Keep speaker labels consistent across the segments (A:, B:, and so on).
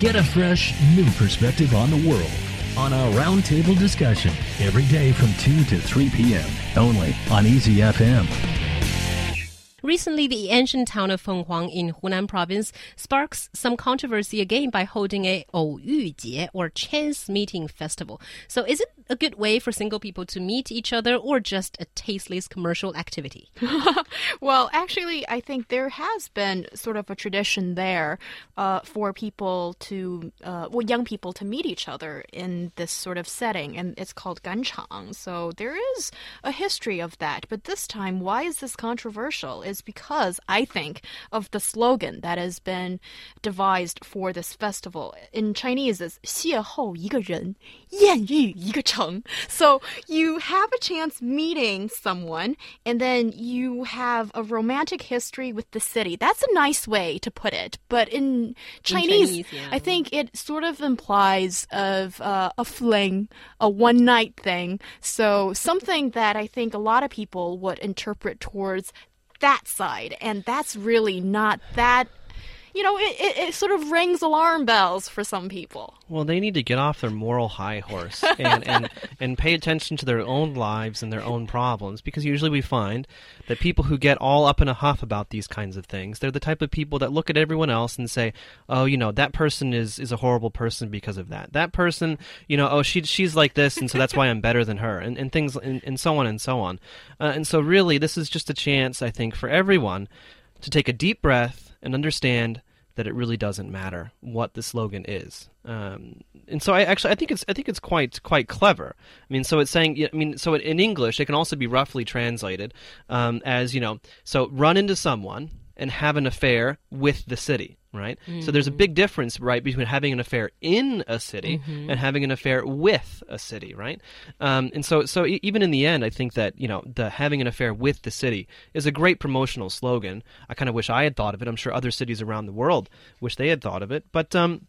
A: Get a fresh, new perspective on the world on our roundtable discussion every day from 2 to 3 p.m. only on Easy FM.
B: Recently, the ancient town of Fenghuang in Hunan province sparks some controversy again by holding a 偶遇节 or chance meeting festival. So, is it a good way for single people to meet each other or just a tasteless commercial activity?
C: well, actually, I think there has been sort of a tradition there uh, for people to, uh, well, young people to meet each other in this sort of setting, and it's called ganchang. So, there is a history of that. But this time, why is this controversial? is because I think of the slogan that has been devised for this festival. In Chinese, it's 邂逅一个人，艳遇一个城. So you have a chance meeting someone, and then you have a romantic history with the city. That's a nice way to put it. But in Chinese,
B: in Chinese yeah.
C: I think it sort of implies of uh, a fling, a one night thing. So something that I think a lot of people would interpret towards that side, and that's really not that. You know, it, it, it, sort of rings alarm bells for some people.
D: Well, they need to get off their moral high horse and, and, and pay attention to their own lives and their own problems because usually we find that people who get all up in a huff about these kinds of things, they're the type of people that look at everyone else and say, oh, you know, that person is, is a horrible person because of that. That person, you know, oh, she, she's like this and so that's why I'm better than her and, and things and, and so on and so on. Uh, and so really, this is just a chance, I think, for everyone to take a deep breath and understand that it really doesn't matter what the slogan is. Um, and so I actually I think it's I think it's quite quite clever. I mean, so it's saying I mean, so in English it can also be roughly translated um, as you know, so run into someone and have an affair with the city, right? Mm-hmm. So there's a big difference, right, between having an affair in a city mm-hmm. and having an affair with a city, right? Um, and so, so even in the end, I think that you know the having an affair with the city is a great promotional slogan. I kind of wish I had thought of it. I'm sure other cities around the world wish they had thought of it, but. Um,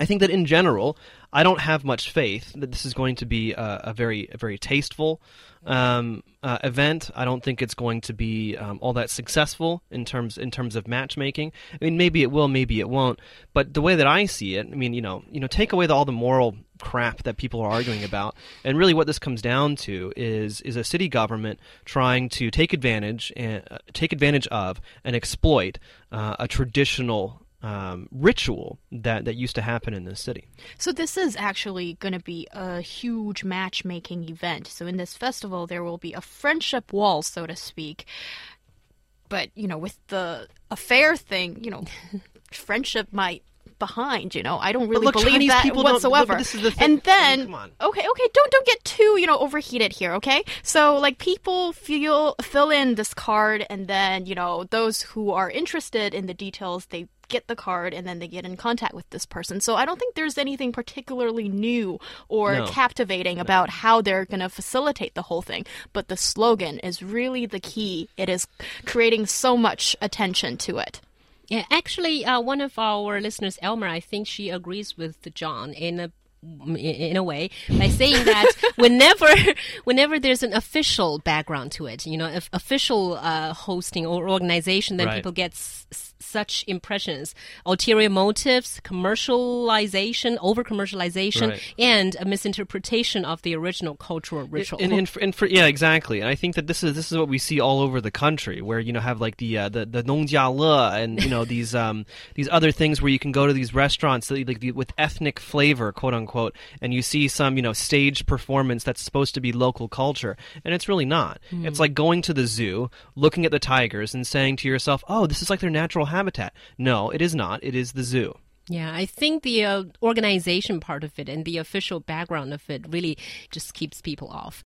D: I think that in general, I don't have much faith that this is going to be a, a very, a very tasteful um, uh, event. I don't think it's going to be um, all that successful in terms in terms of matchmaking. I mean, maybe it will, maybe it won't. But the way that I see it, I mean, you know, you know, take away the, all the moral crap that people are arguing about, and really what this comes down to is is a city government trying to take advantage and uh, take advantage of and exploit uh, a traditional um, ritual that, that used to happen in this city.
C: So, this is actually going to be a huge matchmaking event. So, in this festival, there will be a friendship wall, so to speak. But, you know, with the affair thing, you know, friendship might behind. You know, I don't really
D: look,
C: believe
D: Chinese
C: that whatsoever.
D: The
C: and then,
D: I mean,
C: okay, okay, don't don't get too you know overheated here. Okay, so like people feel fill in this card, and then you know those who are interested in the details they get the card and then they get in contact with this person. So I don't think there's anything particularly new or
D: no.
C: captivating no. about how they're going to facilitate the whole thing. But the slogan is really the key. It is creating so much attention to it.
B: Yeah, actually, uh, one of our listeners, Elmer, I think she agrees with John in a in a way by saying that whenever whenever there's an official background to it you know if official uh, hosting or organization then
D: right.
B: people get such impressions ulterior motives commercialization over commercialization
D: right.
B: and a misinterpretation of the original cultural ritual
D: and, and, and for, yeah exactly and i think that this is this is what we see all over the country where you know have like the uh, the the nongjiale and you know these um these other things where you can go to these restaurants that, like the, with ethnic flavor quote unquote and you see some, you know, staged performance that's supposed to be local culture, and it's really not. Mm. It's like going to the zoo, looking at the tigers, and saying to yourself, oh, this is like their natural habitat. No, it is not. It is the zoo.
B: Yeah, I think the uh, organization part of it and the official background of it really just keeps people off.